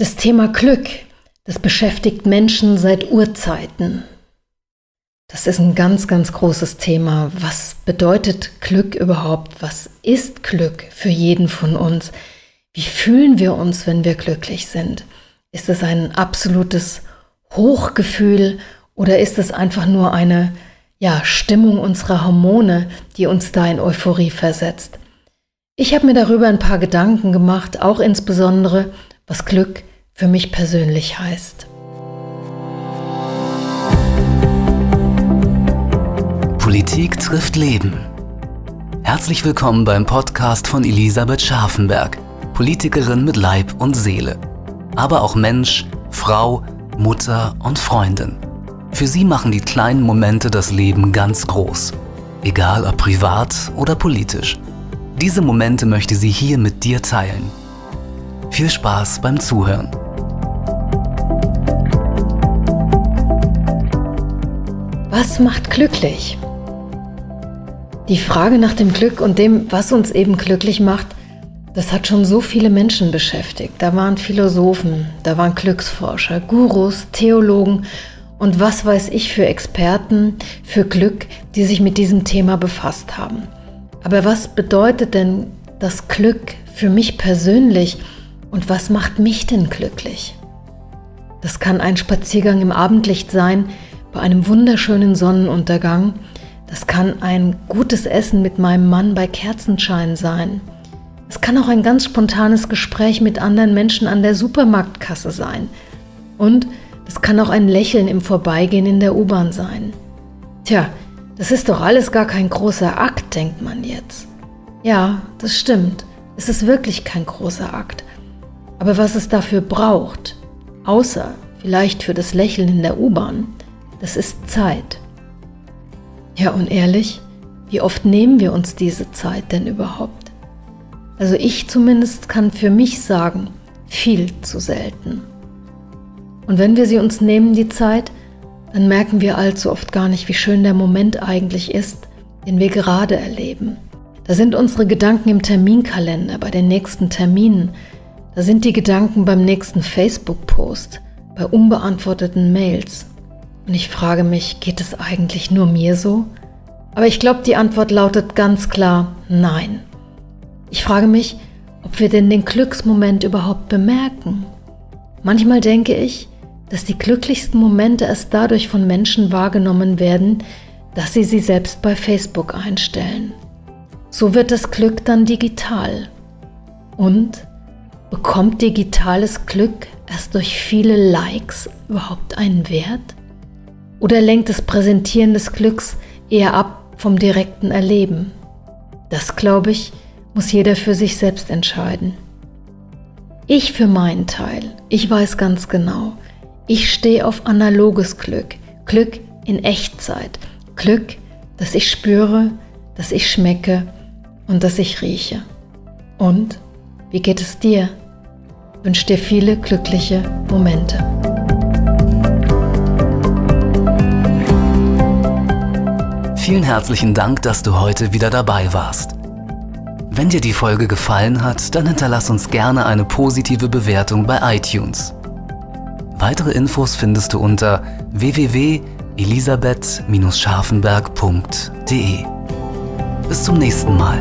Das Thema Glück, das beschäftigt Menschen seit Urzeiten. Das ist ein ganz, ganz großes Thema. Was bedeutet Glück überhaupt? Was ist Glück für jeden von uns? Wie fühlen wir uns, wenn wir glücklich sind? Ist es ein absolutes Hochgefühl oder ist es einfach nur eine ja, Stimmung unserer Hormone, die uns da in Euphorie versetzt? Ich habe mir darüber ein paar Gedanken gemacht, auch insbesondere, was Glück für mich persönlich heißt. Politik trifft Leben. Herzlich willkommen beim Podcast von Elisabeth Scharfenberg, Politikerin mit Leib und Seele, aber auch Mensch, Frau, Mutter und Freundin. Für sie machen die kleinen Momente das Leben ganz groß, egal ob privat oder politisch. Diese Momente möchte sie hier mit dir teilen. Viel Spaß beim Zuhören. Was macht glücklich? Die Frage nach dem Glück und dem, was uns eben glücklich macht, das hat schon so viele Menschen beschäftigt. Da waren Philosophen, da waren Glücksforscher, Gurus, Theologen und was weiß ich für Experten für Glück, die sich mit diesem Thema befasst haben. Aber was bedeutet denn das Glück für mich persönlich und was macht mich denn glücklich? Das kann ein Spaziergang im Abendlicht sein, bei einem wunderschönen Sonnenuntergang. Das kann ein gutes Essen mit meinem Mann bei Kerzenschein sein. Es kann auch ein ganz spontanes Gespräch mit anderen Menschen an der Supermarktkasse sein. Und es kann auch ein Lächeln im Vorbeigehen in der U-Bahn sein. Tja, das ist doch alles gar kein großer Akt, denkt man jetzt. Ja, das stimmt. Es ist wirklich kein großer Akt. Aber was es dafür braucht, außer vielleicht für das Lächeln in der U-Bahn, das ist Zeit. Ja, und ehrlich, wie oft nehmen wir uns diese Zeit denn überhaupt? Also ich zumindest kann für mich sagen, viel zu selten. Und wenn wir sie uns nehmen, die Zeit, dann merken wir allzu oft gar nicht, wie schön der Moment eigentlich ist, den wir gerade erleben. Da sind unsere Gedanken im Terminkalender, bei den nächsten Terminen. Da sind die Gedanken beim nächsten Facebook-Post, bei unbeantworteten Mails. Und ich frage mich, geht es eigentlich nur mir so? Aber ich glaube, die Antwort lautet ganz klar nein. Ich frage mich, ob wir denn den Glücksmoment überhaupt bemerken. Manchmal denke ich, dass die glücklichsten Momente erst dadurch von Menschen wahrgenommen werden, dass sie sie selbst bei Facebook einstellen. So wird das Glück dann digital. Und bekommt digitales Glück erst durch viele Likes überhaupt einen Wert? Oder lenkt das Präsentieren des Glücks eher ab vom direkten Erleben? Das, glaube ich, muss jeder für sich selbst entscheiden. Ich für meinen Teil, ich weiß ganz genau, ich stehe auf analoges Glück, Glück in Echtzeit, Glück, das ich spüre, das ich schmecke und das ich rieche. Und wie geht es dir? Wünsche dir viele glückliche Momente. Vielen herzlichen Dank, dass du heute wieder dabei warst. Wenn dir die Folge gefallen hat, dann hinterlass uns gerne eine positive Bewertung bei iTunes. Weitere Infos findest du unter www.elisabeth-scharfenberg.de. Bis zum nächsten Mal.